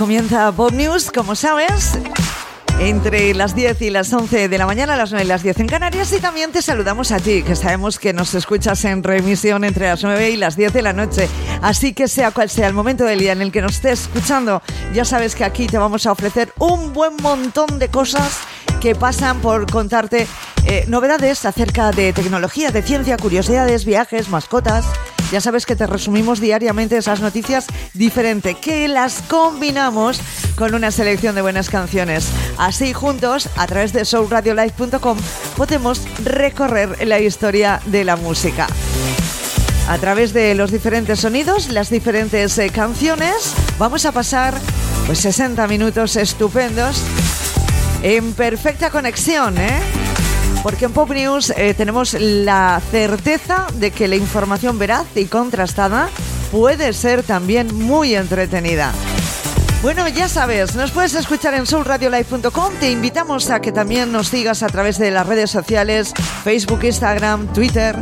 comienza Pop News, como sabes, entre las 10 y las 11 de la mañana, las 9 y las 10 en Canarias. Y también te saludamos a ti, que sabemos que nos escuchas en remisión entre las 9 y las 10 de la noche. Así que sea cual sea el momento del día en el que nos estés escuchando, ya sabes que aquí te vamos a ofrecer un buen montón de cosas que pasan por contarte eh, novedades acerca de tecnología, de ciencia, curiosidades, viajes, mascotas. Ya sabes que te resumimos diariamente esas noticias diferentes, que las combinamos con una selección de buenas canciones. Así juntos, a través de soulradiolive.com, podemos recorrer la historia de la música. A través de los diferentes sonidos, las diferentes eh, canciones, vamos a pasar pues 60 minutos estupendos en perfecta conexión, ¿eh? Porque en Pop News eh, tenemos la certeza de que la información veraz y contrastada puede ser también muy entretenida. Bueno, ya sabes, nos puedes escuchar en soulradiolive.com. Te invitamos a que también nos sigas a través de las redes sociales, Facebook, Instagram, Twitter,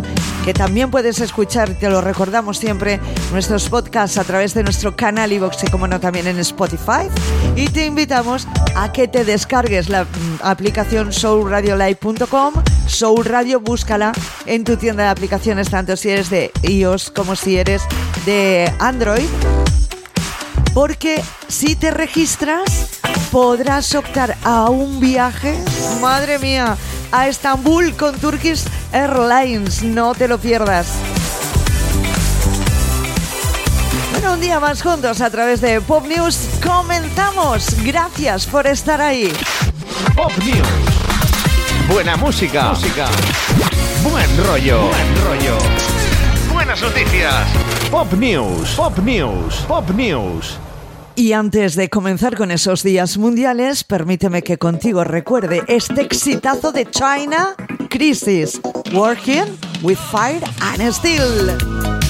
que también puedes escuchar, te lo recordamos siempre, nuestros podcasts a través de nuestro canal iVoox y como no también en Spotify. Y te invitamos a que te descargues la mm, aplicación soulradiolive.com. Soul Radio, búscala en tu tienda de aplicaciones, tanto si eres de iOS como si eres de Android porque si te registras podrás optar a un viaje, madre mía, a Estambul con Turkish Airlines. No te lo pierdas. Bueno, un día más juntos a través de Pop News. Comenzamos. Gracias por estar ahí. Pop News. Buena música. Música. Buen rollo. Buen rollo. Buenas noticias. Pop News. Pop News. Pop News. Y antes de comenzar con esos días mundiales, permíteme que contigo recuerde este exitazo de China, Crisis, Working with Fire and Steel.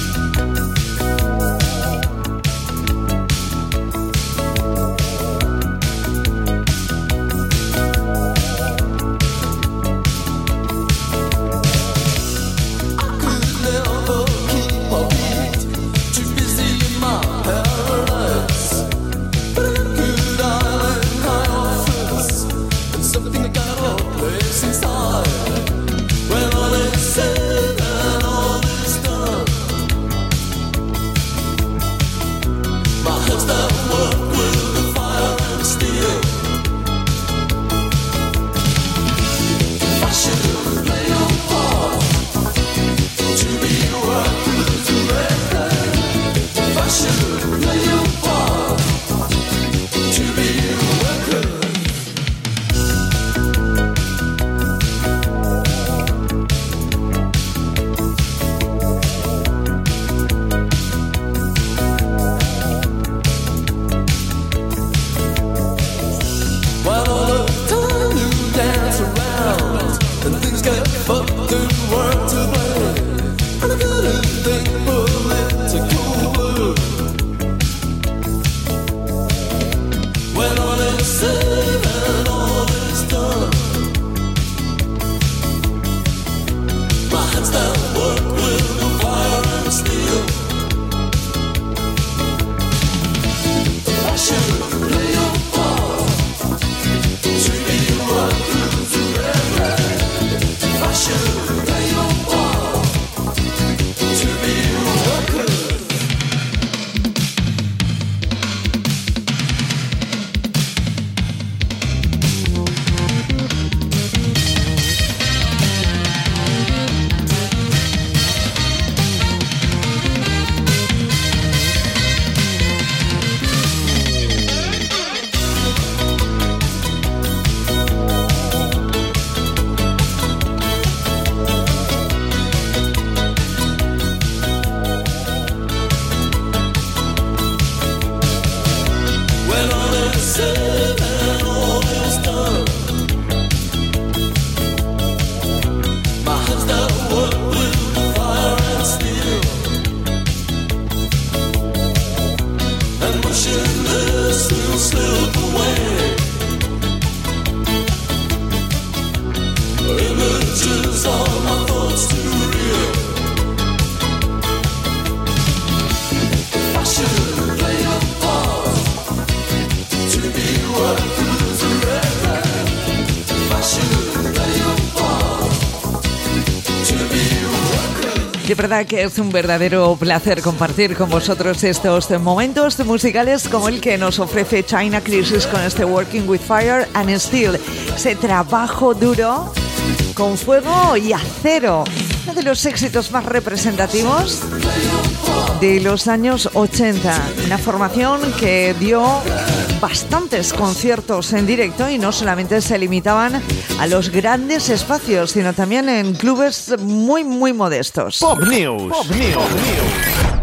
Que es un verdadero placer compartir con vosotros estos momentos musicales como el que nos ofrece China Crisis con este Working with Fire and Steel. Ese trabajo duro con fuego y acero. Uno de los éxitos más representativos de los años 80. Una formación que dio bastantes conciertos en directo y no solamente se limitaban a los grandes espacios, sino también en clubes muy, muy modestos. Pop News. Pop News.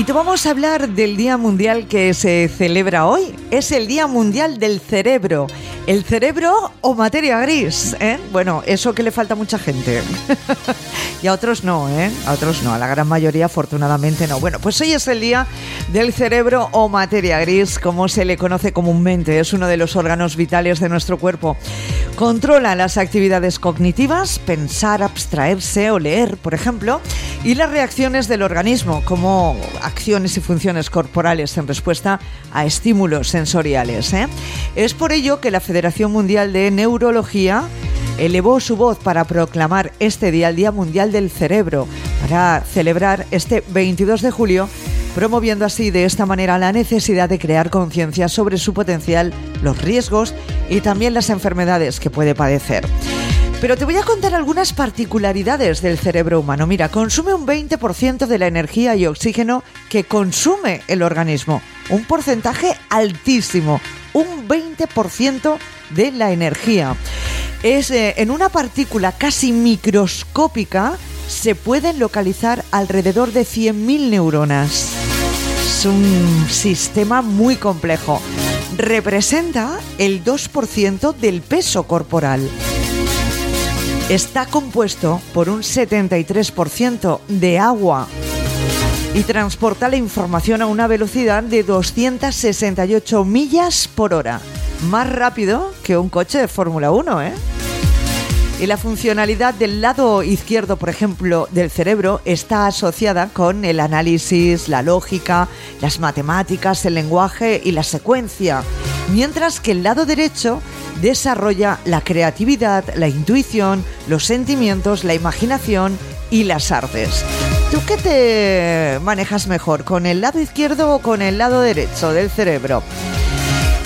Y te vamos a hablar del Día Mundial que se celebra hoy. Es el Día Mundial del Cerebro. ¿El cerebro o materia gris? ¿eh? Bueno, eso que le falta a mucha gente. y a otros no, ¿eh? A otros no, a la gran mayoría afortunadamente no. Bueno, pues hoy es el día del cerebro o materia gris, como se le conoce comúnmente. Es uno de los órganos vitales de nuestro cuerpo. Controla las actividades cognitivas, pensar, abstraerse o leer, por ejemplo, y las reacciones del organismo, como acciones y funciones corporales en respuesta a estímulos sensoriales. ¿eh? Es por ello que la Federación Mundial de Neurología elevó su voz para proclamar este día el Día Mundial del Cerebro, para celebrar este 22 de julio, promoviendo así de esta manera la necesidad de crear conciencia sobre su potencial, los riesgos y también las enfermedades que puede padecer. Pero te voy a contar algunas particularidades del cerebro humano. Mira, consume un 20% de la energía y oxígeno que consume el organismo. Un porcentaje altísimo un 20% de la energía. Es eh, en una partícula casi microscópica se pueden localizar alrededor de 100.000 neuronas. Es un sistema muy complejo. Representa el 2% del peso corporal. Está compuesto por un 73% de agua y transporta la información a una velocidad de 268 millas por hora. Más rápido que un coche de Fórmula 1, ¿eh? Y la funcionalidad del lado izquierdo, por ejemplo, del cerebro está asociada con el análisis, la lógica, las matemáticas, el lenguaje y la secuencia, mientras que el lado derecho desarrolla la creatividad, la intuición, los sentimientos, la imaginación y las artes. ¿Tú qué te manejas mejor, con el lado izquierdo o con el lado derecho del cerebro?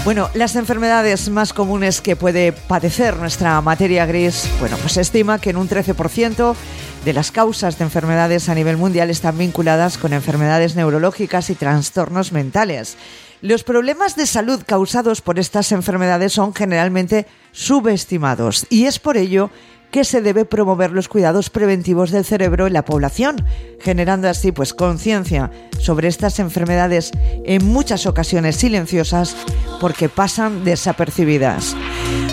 Bueno, las enfermedades más comunes que puede padecer nuestra materia gris, bueno, pues se estima que en un 13% de las causas de enfermedades a nivel mundial están vinculadas con enfermedades neurológicas y trastornos mentales. Los problemas de salud causados por estas enfermedades son generalmente subestimados y es por ello se debe promover los cuidados preventivos del cerebro en la población, generando así pues conciencia sobre estas enfermedades en muchas ocasiones silenciosas porque pasan desapercibidas.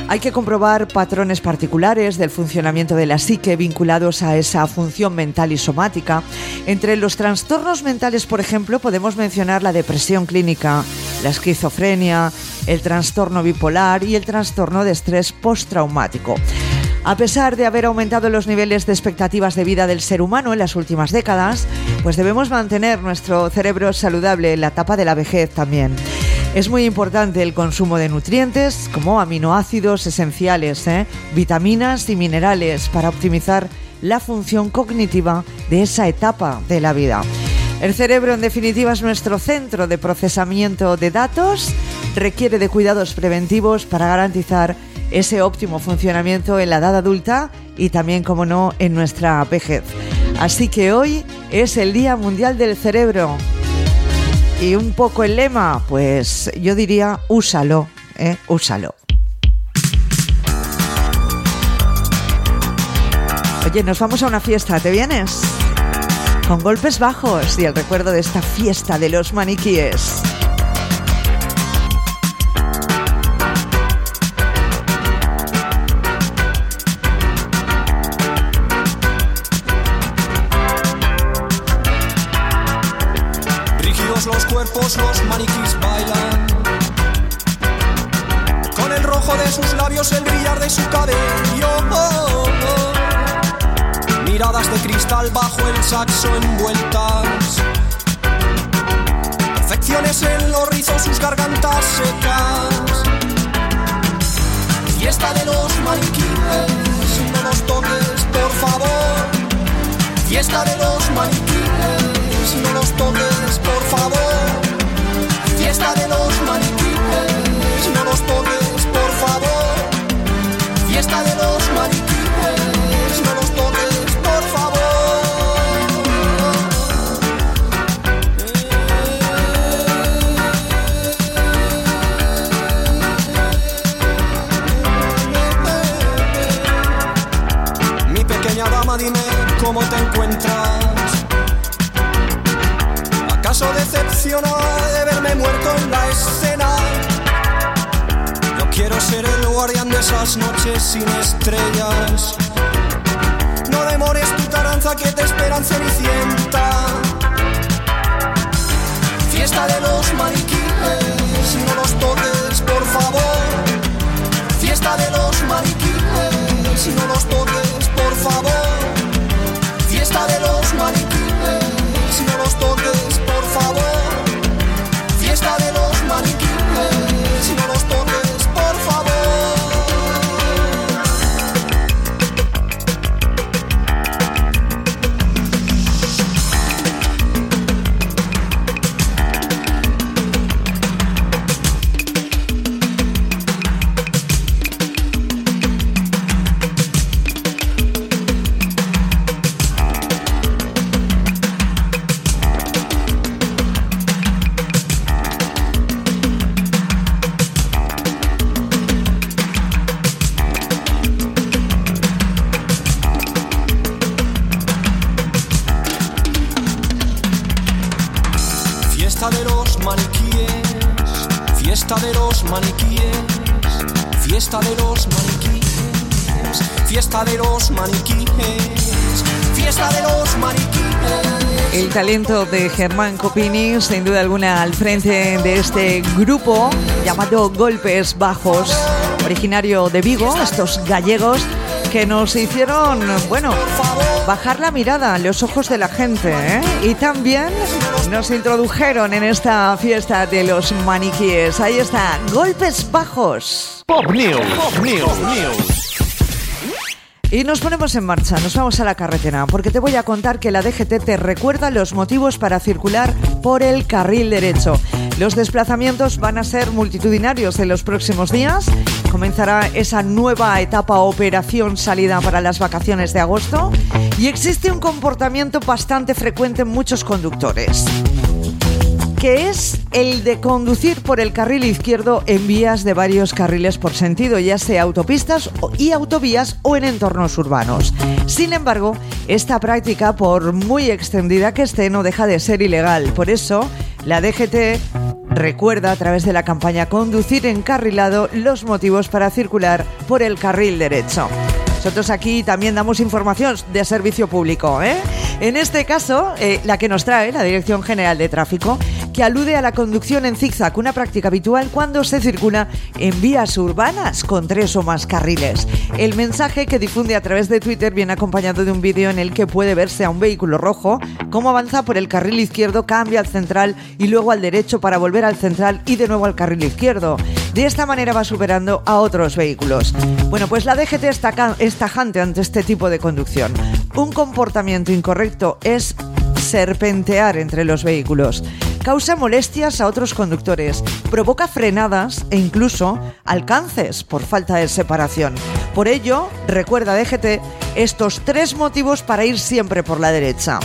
Hay que comprobar patrones particulares del funcionamiento de la psique vinculados a esa función mental y somática. Entre los trastornos mentales, por ejemplo, podemos mencionar la depresión clínica, la esquizofrenia, el trastorno bipolar y el trastorno de estrés postraumático. A pesar de haber aumentado los niveles de expectativas de vida del ser humano en las últimas décadas, pues debemos mantener nuestro cerebro saludable en la etapa de la vejez también. Es muy importante el consumo de nutrientes como aminoácidos esenciales, ¿eh? vitaminas y minerales para optimizar la función cognitiva de esa etapa de la vida. El cerebro, en definitiva, es nuestro centro de procesamiento de datos, requiere de cuidados preventivos para garantizar ese óptimo funcionamiento en la edad adulta y también, como no, en nuestra vejez. Así que hoy es el Día Mundial del Cerebro. Y un poco el lema, pues yo diría, úsalo, ¿eh? úsalo. Oye, nos vamos a una fiesta, ¿te vienes? Con golpes bajos y el recuerdo de esta fiesta de los maniquíes. los maniquís bailan. Con el rojo de sus labios, el brillar de su cabello. Miradas de cristal bajo el saxo envueltas. Perfecciones en los rizos, sus gargantas secas. Fiesta de los maniquíes, no nos toques, por favor. Fiesta de los maniquíes, no nos toques, por favor fiesta de los maniquíes, no nos toques, por favor. Fiesta de los maniquíes, no nos toques, por favor. Mi pequeña dama, dime cómo te encuentras. ¿Acaso decepcionada? Yo quiero ser el guardián de esas noches sin estrellas. No demores tu taranza que te esperan cenicienta. Fiesta de los maniquíes, no los toques, por favor. Fiesta de los maniquíes, talento de Germán Copini, sin duda alguna, al frente de este grupo llamado Golpes Bajos, originario de Vigo, estos gallegos que nos hicieron, bueno, bajar la mirada, los ojos de la gente, ¿eh? y también nos introdujeron en esta fiesta de los maniquíes. Ahí está, Golpes Bajos. Pop News. Pop News. Pop News. Y nos ponemos en marcha, nos vamos a la carretera, porque te voy a contar que la DGT te recuerda los motivos para circular por el carril derecho. Los desplazamientos van a ser multitudinarios en los próximos días. Comenzará esa nueva etapa operación salida para las vacaciones de agosto y existe un comportamiento bastante frecuente en muchos conductores que es el de conducir por el carril izquierdo en vías de varios carriles por sentido, ya sea autopistas y autovías o en entornos urbanos. Sin embargo, esta práctica, por muy extendida que esté, no deja de ser ilegal. Por eso, la DGT recuerda a través de la campaña Conducir encarrilado los motivos para circular por el carril derecho. Nosotros aquí también damos información de servicio público. ¿eh? En este caso, eh, la que nos trae la Dirección General de Tráfico, que alude a la conducción en zigzag, una práctica habitual cuando se circula en vías urbanas con tres o más carriles. El mensaje que difunde a través de Twitter viene acompañado de un vídeo en el que puede verse a un vehículo rojo cómo avanza por el carril izquierdo, cambia al central y luego al derecho para volver al central y de nuevo al carril izquierdo. De esta manera va superando a otros vehículos. Bueno, pues la DGT es tajante ante este tipo de conducción. Un comportamiento incorrecto es serpentear entre los vehículos. Causa molestias a otros conductores, provoca frenadas e incluso alcances por falta de separación. Por ello, recuerda DGT estos tres motivos para ir siempre por la derecha.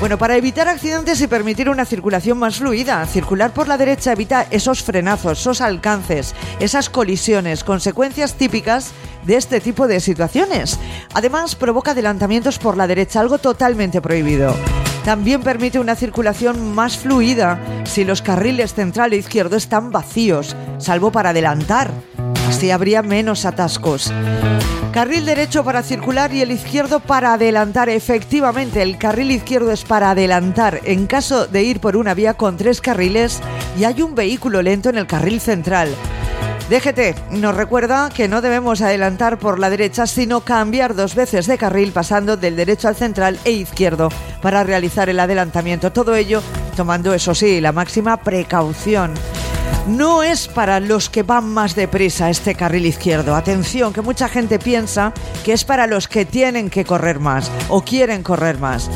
Bueno, para evitar accidentes y permitir una circulación más fluida, circular por la derecha evita esos frenazos, esos alcances, esas colisiones, consecuencias típicas de este tipo de situaciones. Además, provoca adelantamientos por la derecha, algo totalmente prohibido. También permite una circulación más fluida si los carriles central e izquierdo están vacíos, salvo para adelantar. Así habría menos atascos. Carril derecho para circular y el izquierdo para adelantar. Efectivamente, el carril izquierdo es para adelantar en caso de ir por una vía con tres carriles y hay un vehículo lento en el carril central. DGT nos recuerda que no debemos adelantar por la derecha, sino cambiar dos veces de carril pasando del derecho al central e izquierdo para realizar el adelantamiento. Todo ello tomando, eso sí, la máxima precaución. No es para los que van más deprisa este carril izquierdo. Atención, que mucha gente piensa que es para los que tienen que correr más o quieren correr más.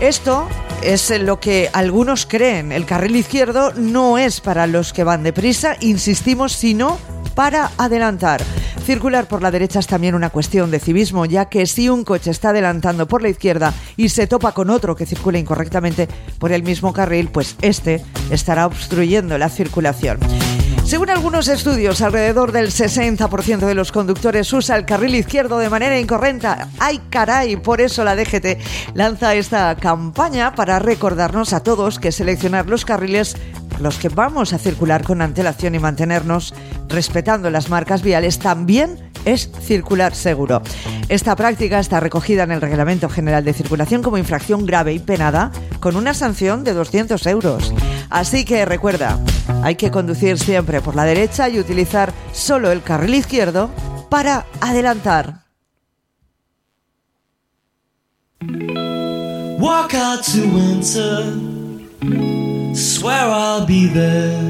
Esto es lo que algunos creen. El carril izquierdo no es para los que van deprisa, insistimos, sino para adelantar. Circular por la derecha es también una cuestión de civismo, ya que si un coche está adelantando por la izquierda y se topa con otro que circula incorrectamente por el mismo carril, pues este estará obstruyendo la circulación. Según algunos estudios, alrededor del 60% de los conductores usa el carril izquierdo de manera incorrecta. ¡Ay, caray! Por eso la DGT lanza esta campaña para recordarnos a todos que seleccionar los carriles los que vamos a circular con antelación y mantenernos respetando las marcas viales también es circular seguro. Esta práctica está recogida en el Reglamento General de Circulación como infracción grave y penada con una sanción de 200 euros. Así que recuerda, hay que conducir siempre por la derecha y utilizar solo el carril izquierdo para adelantar. Walk out to winter, swear I'll be there.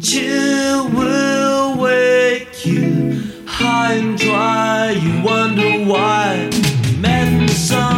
Chill will wake you high and dry. You wonder why. Met in the summer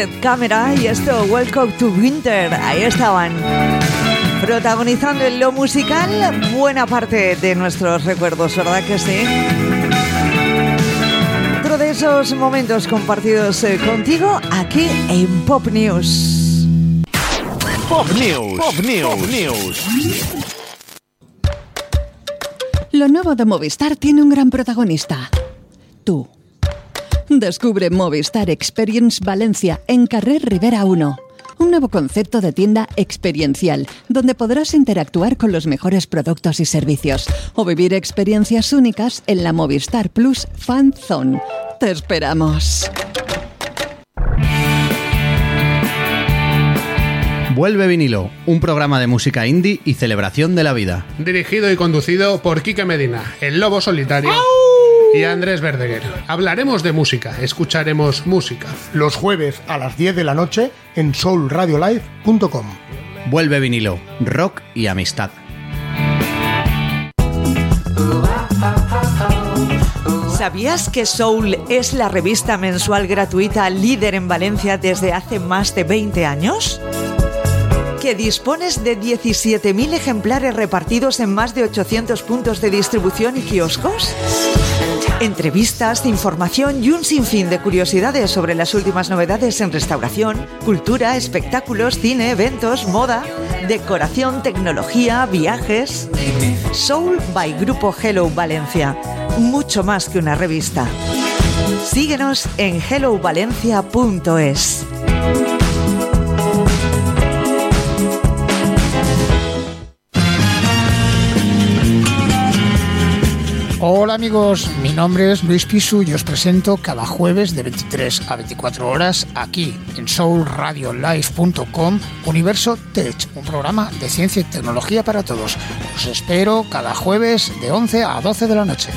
Aztec Camera y esto Welcome to Winter. Ahí estaban. Protagonizando en lo musical buena parte de nuestros recuerdos, ¿verdad que sí? Otro de esos momentos compartidos eh, contigo aquí en Pop News. Pop News. Pop News. Pop News. Lo nuevo de Movistar tiene un gran protagonista. Descubre Movistar Experience Valencia en Carrer Rivera 1. Un nuevo concepto de tienda experiencial, donde podrás interactuar con los mejores productos y servicios o vivir experiencias únicas en la Movistar Plus Fan Zone. Te esperamos. Vuelve vinilo, un programa de música indie y celebración de la vida. Dirigido y conducido por Quique Medina, el lobo solitario. Y Andrés Verdeguer. Hablaremos de música, escucharemos música. Los jueves a las 10 de la noche en soulradiolive.com. Vuelve vinilo, rock y amistad. ¿Sabías que Soul es la revista mensual gratuita líder en Valencia desde hace más de 20 años? ¿Que dispones de 17.000 ejemplares repartidos en más de 800 puntos de distribución y kioscos? Entrevistas, información y un sinfín de curiosidades sobre las últimas novedades en restauración, cultura, espectáculos, cine, eventos, moda, decoración, tecnología, viajes. Soul by Grupo Hello Valencia. Mucho más que una revista. Síguenos en hellovalencia.es. Hola amigos, mi nombre es Luis Pisu y os presento cada jueves de 23 a 24 horas aquí en soulradiolife.com Universo Tech, un programa de ciencia y tecnología para todos. Os espero cada jueves de 11 a 12 de la noche.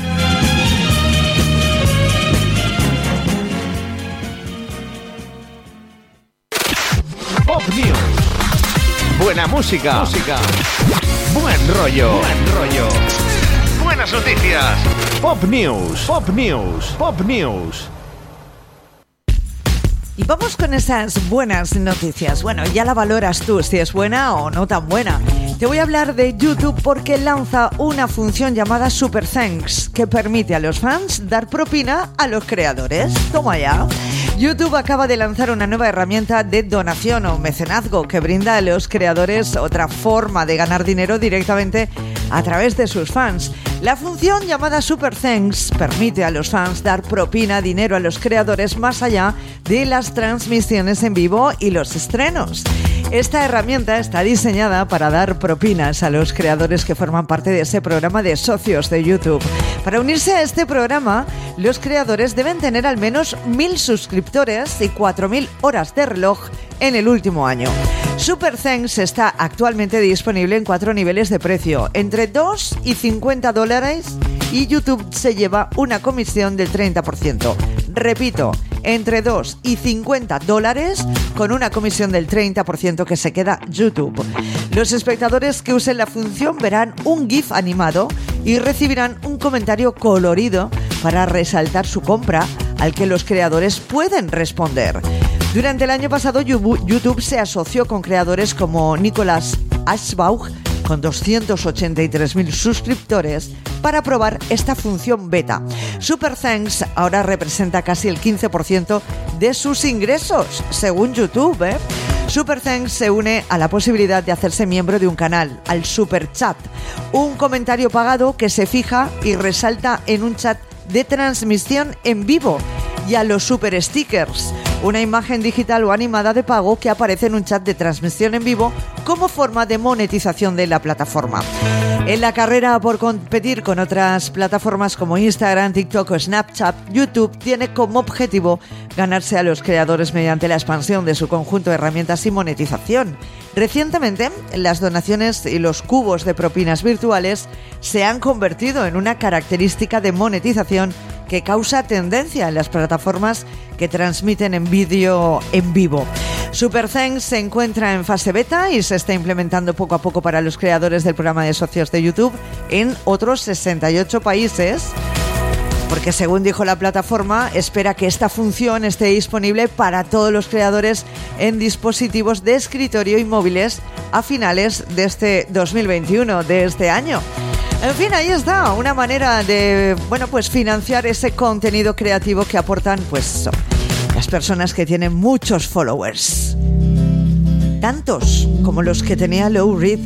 Pop News. Buena música. Música. Buen rollo. Buen rollo. Buenas noticias. Pop News. Pop News. Pop News. Y vamos con esas buenas noticias. Bueno, ya la valoras tú si es buena o no tan buena. Te voy a hablar de YouTube porque lanza una función llamada Super Thanks que permite a los fans dar propina a los creadores. Toma ya. YouTube acaba de lanzar una nueva herramienta de donación o mecenazgo que brinda a los creadores otra forma de ganar dinero directamente a través de sus fans. La función llamada Super Thanks permite a los fans dar propina, dinero a los creadores más allá de las transmisiones en vivo y los estrenos. Esta herramienta está diseñada para dar propinas a los creadores que forman parte de ese programa de socios de YouTube. Para unirse a este programa, los creadores deben tener al menos mil suscriptores y 4.000 horas de reloj en el último año. Super Thanks está actualmente disponible en cuatro niveles de precio, entre 2 y 50 dólares y YouTube se lleva una comisión del 30%. Repito, entre 2 y 50 dólares con una comisión del 30% que se queda YouTube. Los espectadores que usen la función verán un GIF animado y recibirán un comentario colorido para resaltar su compra al que los creadores pueden responder. Durante el año pasado YouTube se asoció con creadores como Nicolas Ashbaugh con 283.000 suscriptores para probar esta función beta. Super Thanks ahora representa casi el 15% de sus ingresos, según YouTube. ¿eh? Super Thanks se une a la posibilidad de hacerse miembro de un canal, al Super Chat, un comentario pagado que se fija y resalta en un chat de transmisión en vivo y a los super stickers, una imagen digital o animada de pago que aparece en un chat de transmisión en vivo como forma de monetización de la plataforma. En la carrera por competir con otras plataformas como Instagram, TikTok o Snapchat, YouTube tiene como objetivo ganarse a los creadores mediante la expansión de su conjunto de herramientas y monetización. Recientemente, las donaciones y los cubos de propinas virtuales se han convertido en una característica de monetización que causa tendencia en las plataformas que transmiten en vídeo en vivo. Super Thanks se encuentra en fase beta y se está implementando poco a poco para los creadores del programa de socios de YouTube en otros 68 países porque según dijo la plataforma, espera que esta función esté disponible para todos los creadores en dispositivos de escritorio y móviles a finales de este 2021, de este año. En fin, ahí está, una manera de, bueno, pues financiar ese contenido creativo que aportan, pues, las personas que tienen muchos followers. Tantos como los que tenía Low Reed.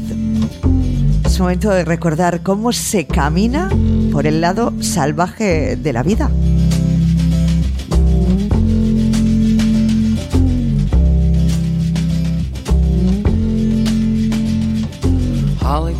Es momento de recordar cómo se camina por el lado salvaje de la vida.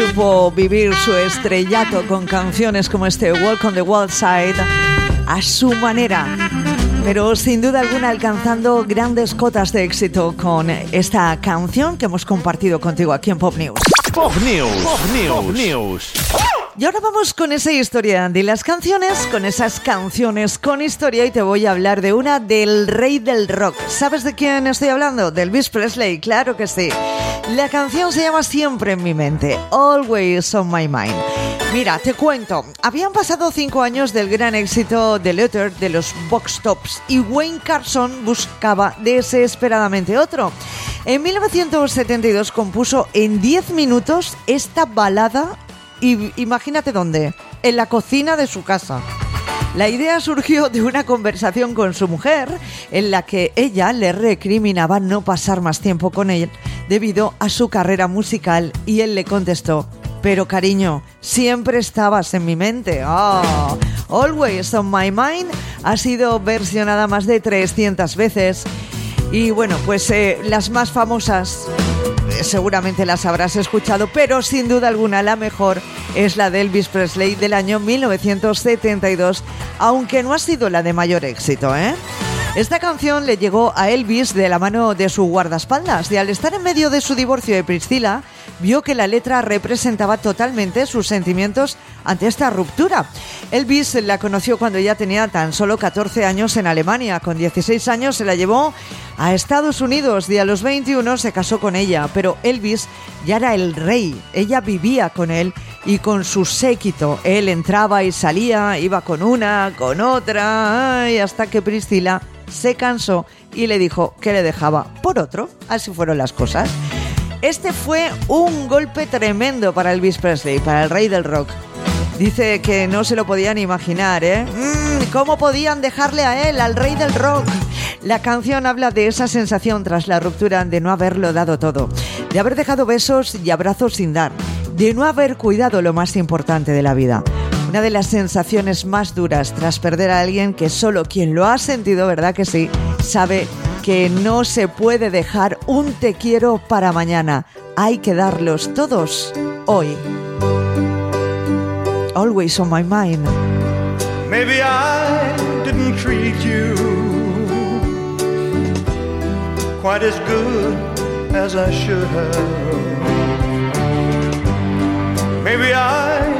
Supo vivir su estrellato con canciones como este Walk on the Wild Side a su manera, pero sin duda alguna alcanzando grandes cotas de éxito con esta canción que hemos compartido contigo aquí en Pop News. Pop News. Pop News. Pop News. Y ahora vamos con esa historia de las canciones, con esas canciones con historia y te voy a hablar de una del rey del rock. ¿Sabes de quién estoy hablando? Del Elvis Presley, claro que sí. La canción se llama Siempre en mi mente, Always on my mind. Mira, te cuento, habían pasado cinco años del gran éxito de Letter de los Box Tops y Wayne Carson buscaba desesperadamente otro. En 1972 compuso en 10 minutos esta balada y imagínate dónde, en la cocina de su casa. La idea surgió de una conversación con su mujer en la que ella le recriminaba no pasar más tiempo con él debido a su carrera musical y él le contestó, pero cariño, siempre estabas en mi mente. Oh, Always on My Mind ha sido versionada más de 300 veces y bueno, pues eh, las más famosas eh, seguramente las habrás escuchado, pero sin duda alguna la mejor es la de Elvis Presley del año 1972, aunque no ha sido la de mayor éxito, ¿eh? Esta canción le llegó a Elvis de la mano de su guardaespaldas y al estar en medio de su divorcio de Priscila, vio que la letra representaba totalmente sus sentimientos ante esta ruptura. Elvis la conoció cuando ella tenía tan solo 14 años en Alemania. Con 16 años se la llevó a Estados Unidos y a los 21 se casó con ella. Pero Elvis ya era el rey. Ella vivía con él y con su séquito. Él entraba y salía, iba con una, con otra, hasta que Priscila se cansó y le dijo que le dejaba por otro. Así fueron las cosas. Este fue un golpe tremendo para Elvis Presley, para el rey del rock. Dice que no se lo podían imaginar, ¿eh? Mm, ¿Cómo podían dejarle a él, al rey del rock? La canción habla de esa sensación tras la ruptura de no haberlo dado todo, de haber dejado besos y abrazos sin dar, de no haber cuidado lo más importante de la vida. Una de las sensaciones más duras tras perder a alguien que solo quien lo ha sentido, ¿verdad que sí? Sabe que no se puede dejar un te quiero para mañana. Hay que darlos todos hoy. Always on my mind. Maybe I didn't treat you quite as good as I should have. Maybe I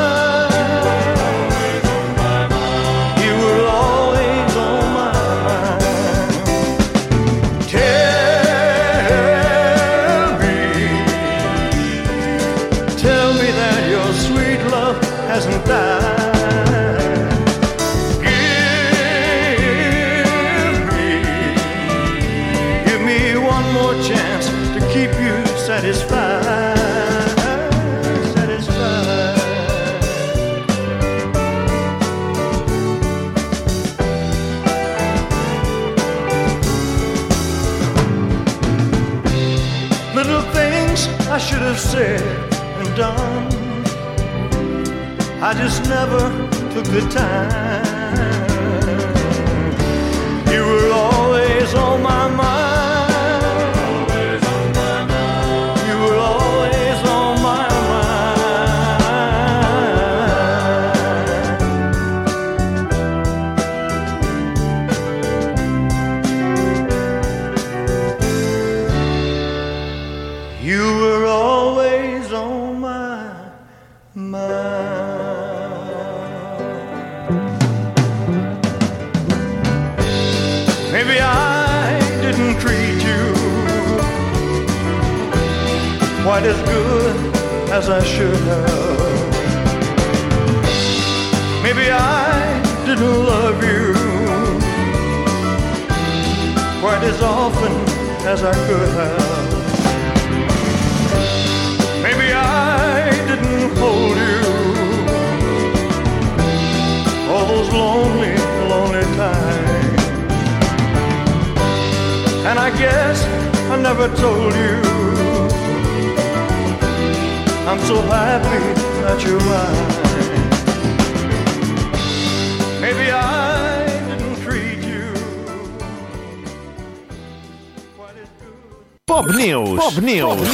Pop News. Pop News.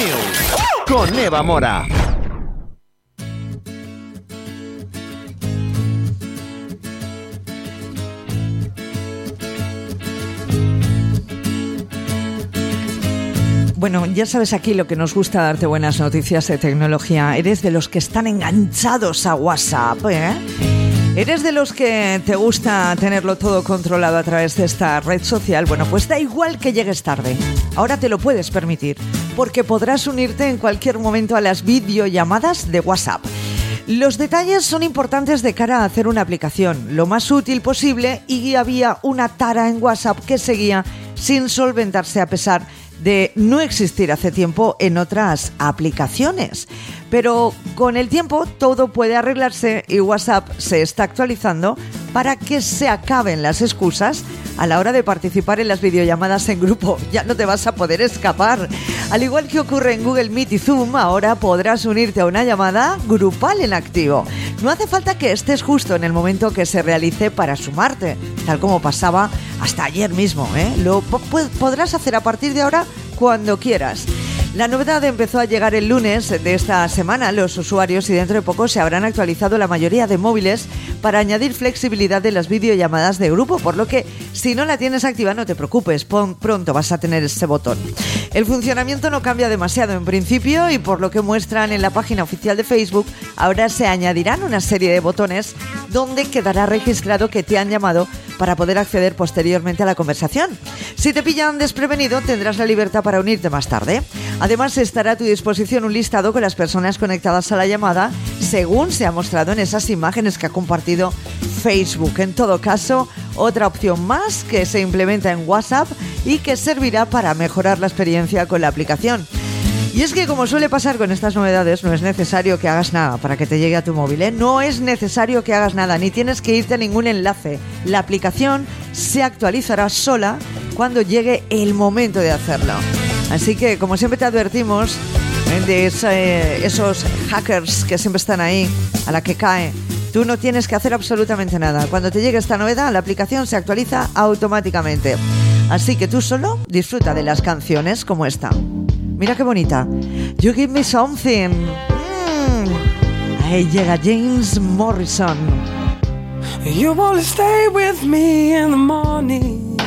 Con Eva Mora. Bueno, ya sabes aquí lo que nos gusta darte buenas noticias de tecnología. Eres de los que están enganchados a WhatsApp, ¿eh? ¿Eres de los que te gusta tenerlo todo controlado a través de esta red social? Bueno, pues da igual que llegues tarde. Ahora te lo puedes permitir, porque podrás unirte en cualquier momento a las videollamadas de WhatsApp. Los detalles son importantes de cara a hacer una aplicación lo más útil posible y había una tara en WhatsApp que seguía sin solventarse a pesar de no existir hace tiempo en otras aplicaciones. Pero con el tiempo todo puede arreglarse y WhatsApp se está actualizando para que se acaben las excusas a la hora de participar en las videollamadas en grupo. Ya no te vas a poder escapar. Al igual que ocurre en Google Meet y Zoom, ahora podrás unirte a una llamada grupal en activo. No hace falta que estés justo en el momento que se realice para sumarte, tal como pasaba hasta ayer mismo. ¿eh? Lo po- podrás hacer a partir de ahora cuando quieras. La novedad empezó a llegar el lunes de esta semana. Los usuarios y dentro de poco se habrán actualizado la mayoría de móviles para añadir flexibilidad de las videollamadas de grupo, por lo que si no la tienes activa no te preocupes, pon- pronto vas a tener este botón. El funcionamiento no cambia demasiado en principio y por lo que muestran en la página oficial de Facebook, ahora se añadirán una serie de botones donde quedará registrado que te han llamado para poder acceder posteriormente a la conversación. Si te pillan desprevenido, tendrás la libertad para unirte más tarde. Además, estará a tu disposición un listado con las personas conectadas a la llamada, según se ha mostrado en esas imágenes que ha compartido Facebook. En todo caso, otra opción más que se implementa en WhatsApp y que servirá para mejorar la experiencia con la aplicación. Y es que como suele pasar con estas novedades, no es necesario que hagas nada para que te llegue a tu móvil. ¿eh? No es necesario que hagas nada, ni tienes que irte a ningún enlace. La aplicación se actualizará sola cuando llegue el momento de hacerlo. Así que, como siempre te advertimos, ¿eh? de esos hackers que siempre están ahí, a la que cae, tú no tienes que hacer absolutamente nada. Cuando te llegue esta novedad, la aplicación se actualiza automáticamente. Así que tú solo disfruta de las canciones como esta. Mira qué bonita. You give me something. Mm. Ahí llega James Morrison. You wanna stay with me in the morning.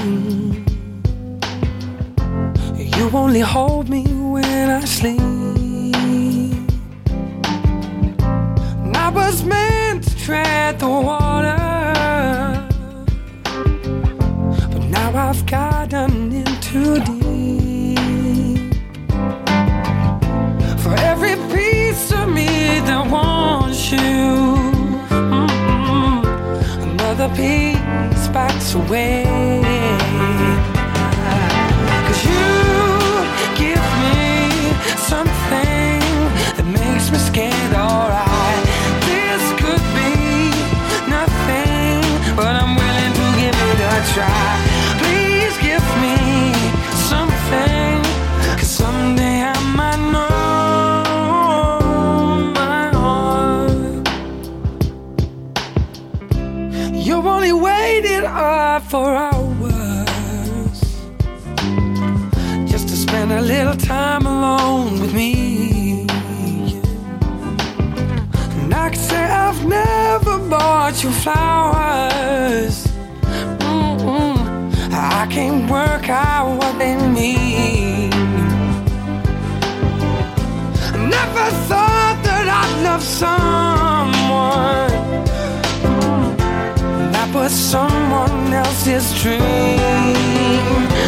You only hold me when I sleep. And I was meant to tread the water. But now I've gotten in too deep. You. mm, Another piece backs away. Cause you give me something that makes me scared, alright. This could be nothing, but I'm willing to give it a try. Waited for hours just to spend a little time alone with me. And I can say I've never bought you flowers. Mm-mm. I can't work out what they mean. Never thought that I'd love someone someone else's dream.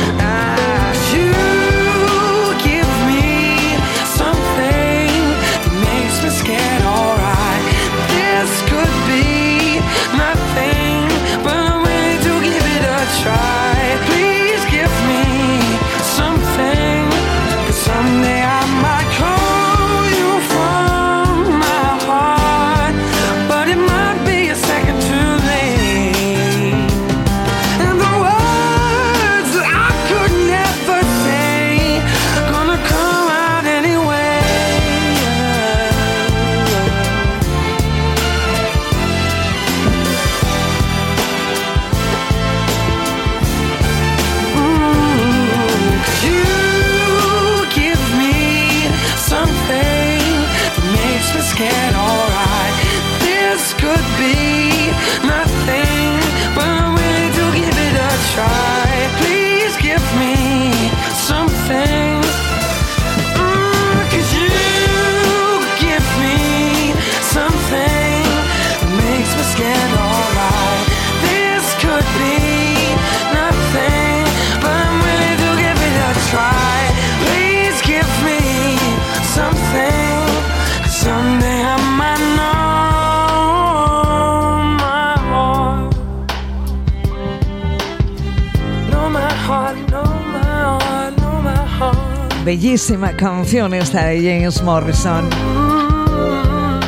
Bellísima canción esta de James Morrison.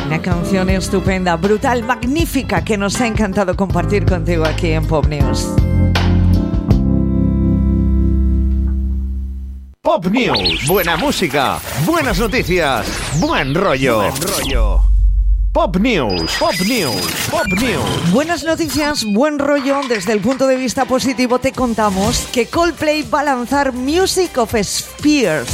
Una canción estupenda, brutal, magnífica que nos ha encantado compartir contigo aquí en Pop News. Pop News, buena música, buenas noticias, buen rollo. Buen rollo. Pop News, Pop News, Pop News. Buenas noticias, buen rollo. Desde el punto de vista positivo te contamos que Coldplay va a lanzar Music of Spheres.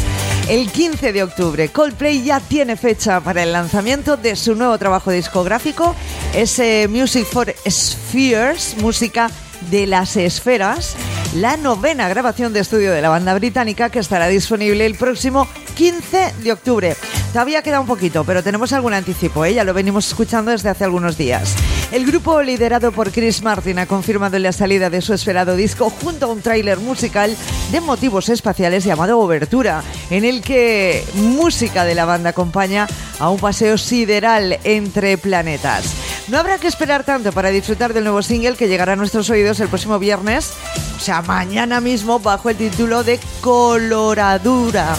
El 15 de octubre, Coldplay ya tiene fecha para el lanzamiento de su nuevo trabajo discográfico, ese Music for Spheres, música de las esferas, la novena grabación de estudio de la banda británica que estará disponible el próximo 15 de octubre. Todavía queda un poquito, pero tenemos algún anticipo, ¿eh? ya lo venimos escuchando desde hace algunos días. El grupo liderado por Chris Martin ha confirmado la salida de su esperado disco junto a un tráiler musical de motivos espaciales llamado Obertura, en el que música de la banda acompaña a un paseo sideral entre planetas. No habrá que esperar tanto para disfrutar del nuevo single que llegará a nuestros oídos el próximo viernes, o sea, mañana mismo, bajo el título de Coloradura.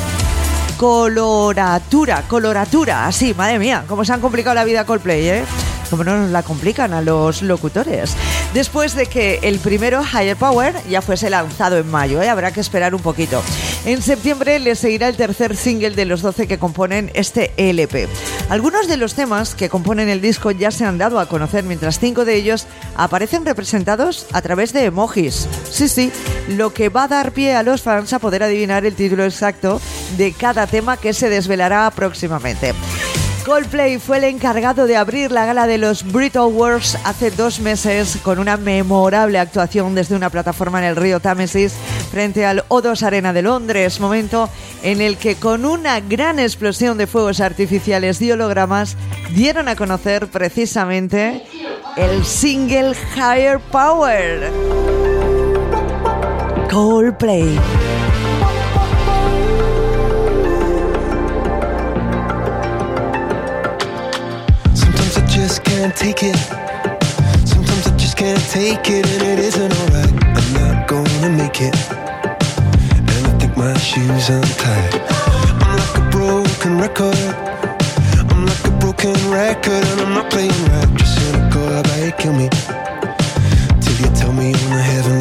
Coloratura, coloratura, así, madre mía, cómo se han complicado la vida Coldplay, ¿eh? Como no nos la complican a los locutores. Después de que el primero, Higher Power, ya fuese lanzado en mayo, ¿eh? habrá que esperar un poquito. En septiembre le seguirá el tercer single de los 12 que componen este LP. Algunos de los temas que componen el disco ya se han dado a conocer, mientras cinco de ellos aparecen representados a través de emojis. Sí, sí, lo que va a dar pie a los fans a poder adivinar el título exacto de cada tema que se desvelará próximamente. Coldplay fue el encargado de abrir la gala de los Brit Awards hace dos meses con una memorable actuación desde una plataforma en el río Támesis frente al O2 Arena de Londres, momento en el que con una gran explosión de fuegos artificiales y hologramas dieron a conocer precisamente el single Higher Power. Coldplay. Can't take it. Sometimes I just can't take it, and it isn't alright. I'm not gonna make it. And I think my shoes untied. I'm like a broken record. I'm like a broken record, and I'm not playing right. Just cynical, you kill me? Till you tell me on the heavenly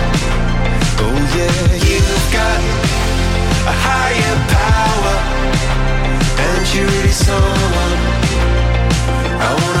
yeah, you've got a higher power. And you're really someone? I wanna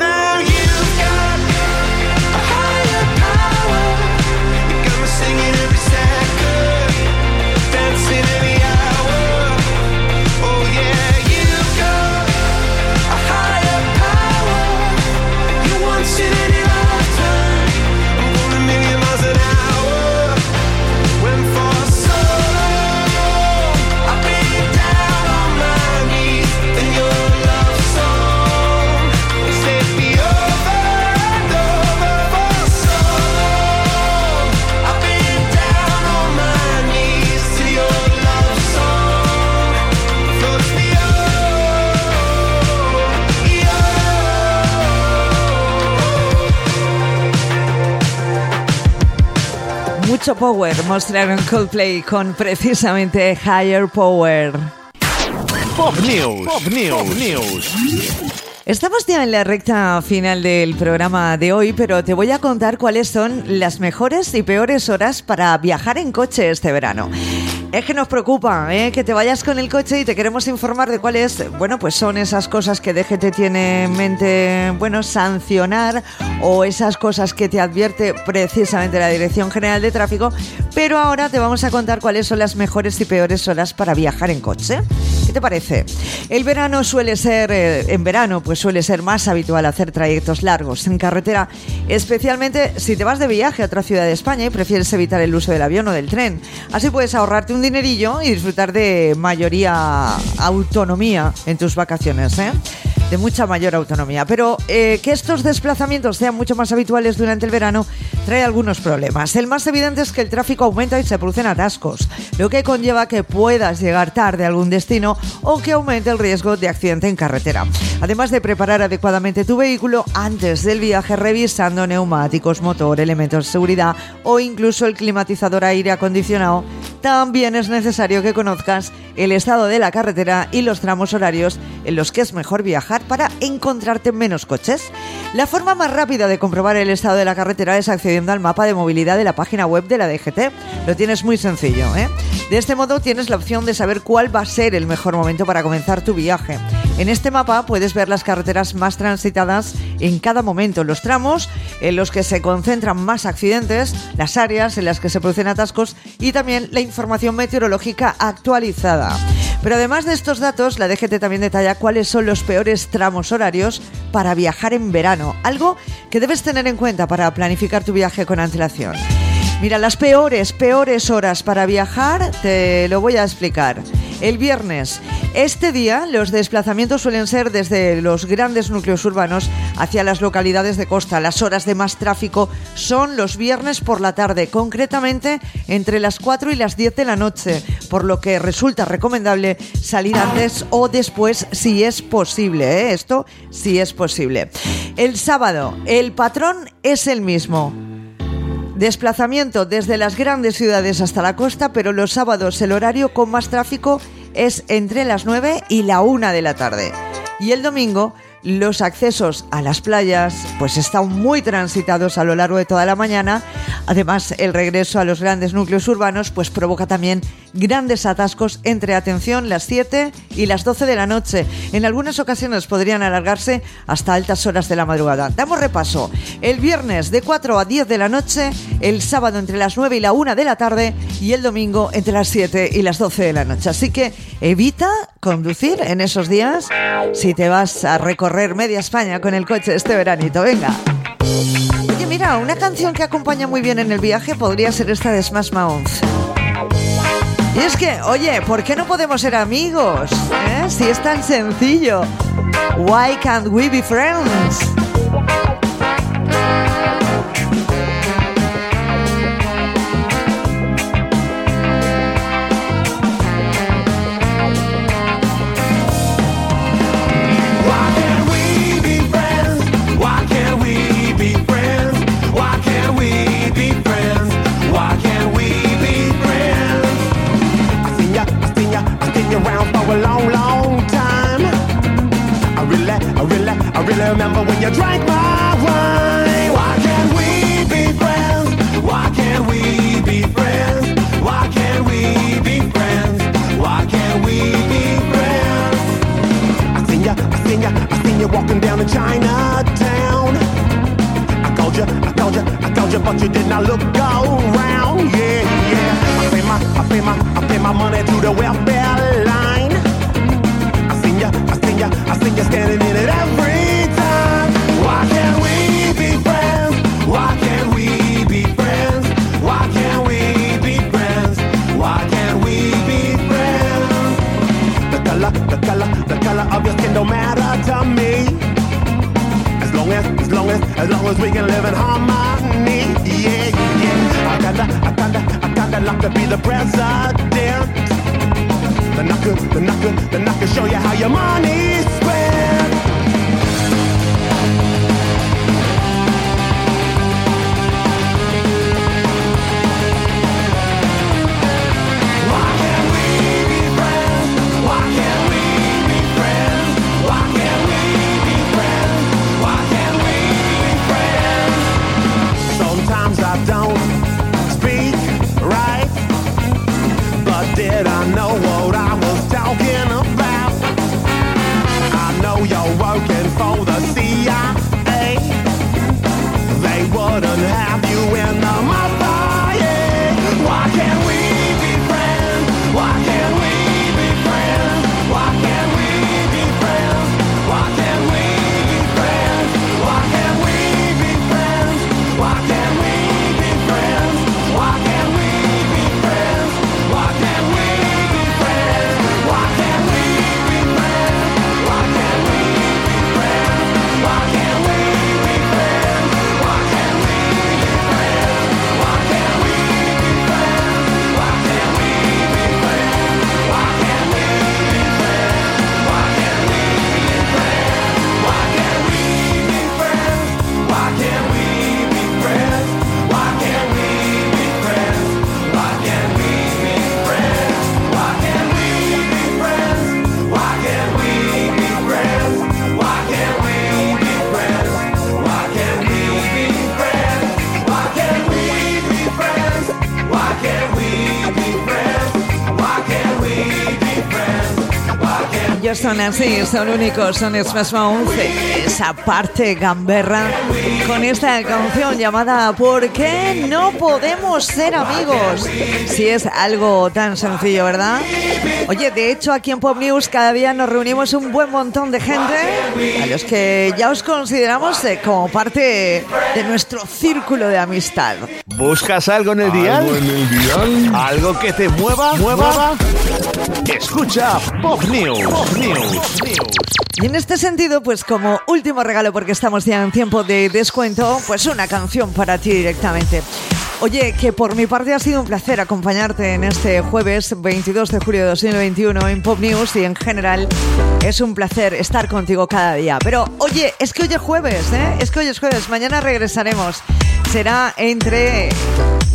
power mostraron Coldplay con precisamente Higher Power. Pop News. Pop News. Pop News. Estamos ya en la recta final del programa de hoy, pero te voy a contar cuáles son las mejores y peores horas para viajar en coche este verano. Es que nos preocupa ¿eh? que te vayas con el coche y te queremos informar de cuáles, bueno, pues son esas cosas que DGT tiene en mente, bueno, sancionar o esas cosas que te advierte precisamente la Dirección General de Tráfico, pero ahora te vamos a contar cuáles son las mejores y peores horas para viajar en coche. ¿Qué te parece? El verano suele ser, eh, en verano, pues suele ser más habitual hacer trayectos largos en carretera, especialmente si te vas de viaje a otra ciudad de España y prefieres evitar el uso del avión o del tren. Así puedes ahorrarte un dinerillo y disfrutar de mayoría autonomía en tus vacaciones, ¿eh? De mucha mayor autonomía. Pero eh, que estos desplazamientos sean mucho más habituales durante el verano trae algunos problemas. El más evidente es que el tráfico aumenta y se producen atascos, lo que conlleva que puedas llegar tarde a algún destino o que aumente el riesgo de accidente en carretera. Además de preparar adecuadamente tu vehículo antes del viaje revisando neumáticos, motor, elementos de seguridad o incluso el climatizador aire acondicionado, también es necesario que conozcas el estado de la carretera y los tramos horarios en los que es mejor viajar para encontrarte menos coches. La forma más rápida de comprobar el estado de la carretera es accediendo al mapa de movilidad de la página web de la DGT. Lo tienes muy sencillo, ¿eh? De este modo tienes la opción de saber cuál va a ser el mejor momento para comenzar tu viaje. En este mapa puedes ver las carreteras más transitadas en cada momento, los tramos en los que se concentran más accidentes, las áreas en las que se producen atascos y también la información meteorológica actualizada. Pero además de estos datos, la DGT también detalla cuáles son los peores tramos horarios para viajar en verano, algo que debes tener en cuenta para planificar tu viaje con antelación. Mira, las peores, peores horas para viajar, te lo voy a explicar. El viernes. Este día los desplazamientos suelen ser desde los grandes núcleos urbanos hacia las localidades de costa. Las horas de más tráfico son los viernes por la tarde, concretamente entre las 4 y las 10 de la noche, por lo que resulta recomendable salir antes o después si es posible. ¿eh? Esto sí es posible. El sábado, el patrón es el mismo. Desplazamiento desde las grandes ciudades hasta la costa, pero los sábados el horario con más tráfico es entre las 9 y la 1 de la tarde. Y el domingo los accesos a las playas pues están muy transitados a lo largo de toda la mañana. Además, el regreso a los grandes núcleos urbanos pues provoca también grandes atascos entre atención las 7 y las 12 de la noche. En algunas ocasiones podrían alargarse hasta altas horas de la madrugada. Damos repaso. El viernes de 4 a 10 de la noche, el sábado entre las 9 y la 1 de la tarde y el domingo entre las 7 y las 12 de la noche. Así que evita conducir en esos días si te vas a recorrer media España con el coche este veranito. Venga. Oye, mira, una canción que acompaña muy bien en el viaje podría ser esta de Smash Mouth. Y es que, oye, ¿por qué no podemos ser amigos? eh? Si es tan sencillo. Why can't we be friends? But you did not look around. Yeah, yeah. I pay my, I pay my, I pay my money to the welfare line. I seen ya, I seen ya, I seen you standing in it every time. Why can't we be friends? Why can't we be friends? Why can't we be friends? Why can't we be friends? The color, the color, the color of your skin don't matter to me. As long as, as long as, as long as we can live in harmony. Kinda, I kinda, I kinda like to be the president. Then I could, then I could, then I could show you how your money's persona, sí son únicos, son Smash Mouth, esa parte gamberra con esta canción llamada ¿Por qué no podemos ser amigos? Si es algo tan sencillo, ¿verdad? Oye, de hecho aquí en Pop News cada día nos reunimos un buen montón de gente a los que ya os consideramos eh, como parte de nuestro círculo de amistad. ¿Buscas algo en el dial? ¿Algo en el dial? ¿Algo que te mueva? ¿Mueva? Escucha Pop News. Pop News. Y en este sentido, pues como último regalo, porque estamos ya en tiempo de descuento, pues una canción para ti directamente. Oye, que por mi parte ha sido un placer acompañarte en este jueves 22 de julio de 2021 en Pop News y en general es un placer estar contigo cada día. Pero oye, es que hoy es jueves, ¿eh? Es que hoy es jueves, mañana regresaremos. Será entre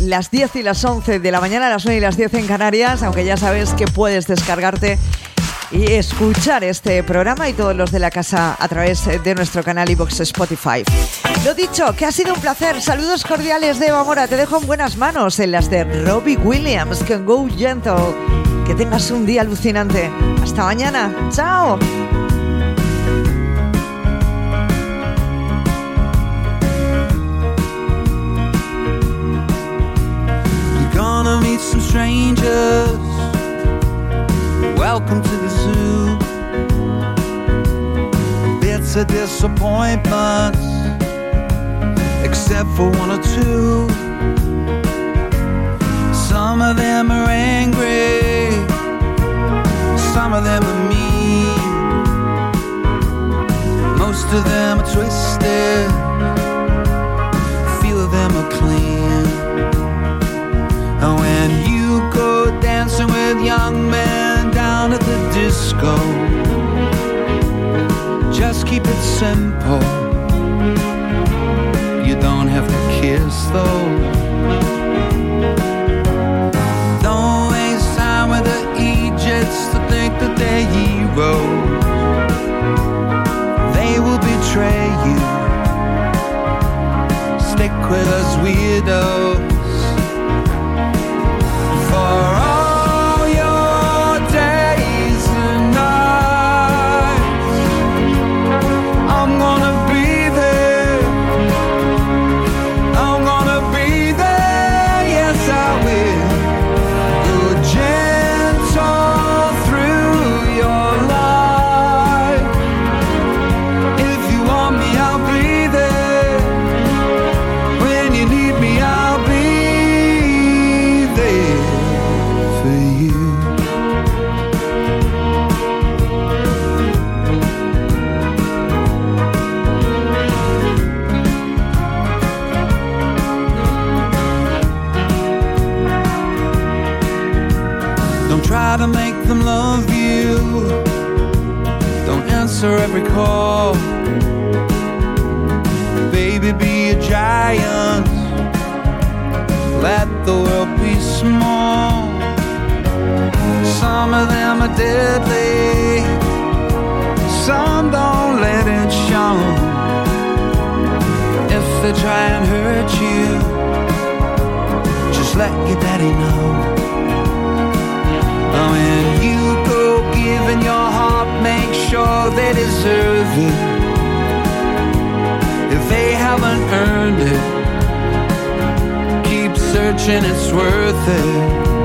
las 10 y las 11 de la mañana, las 9 y las 10 en Canarias, aunque ya sabes que puedes descargarte y escuchar este programa y todos los de la casa a través de nuestro canal iVox Spotify. Lo dicho, que ha sido un placer. Saludos cordiales de Eva Mora. Te dejo en buenas manos en las de Robbie Williams con Go Gentle. Que tengas un día alucinante. Hasta mañana. Chao. Welcome to the zoo. Bits of disappointments, except for one or two. Some of them are angry, some of them are mean. Most of them are twisted, few of them are clean. And when you go dancing with young men disco, just keep it simple. You don't have to kiss though. deadly. Some don't let it show. If they try and hurt you, just let your daddy know. When you go giving your heart, make sure they deserve it. If they haven't earned it, keep searching, it's worth it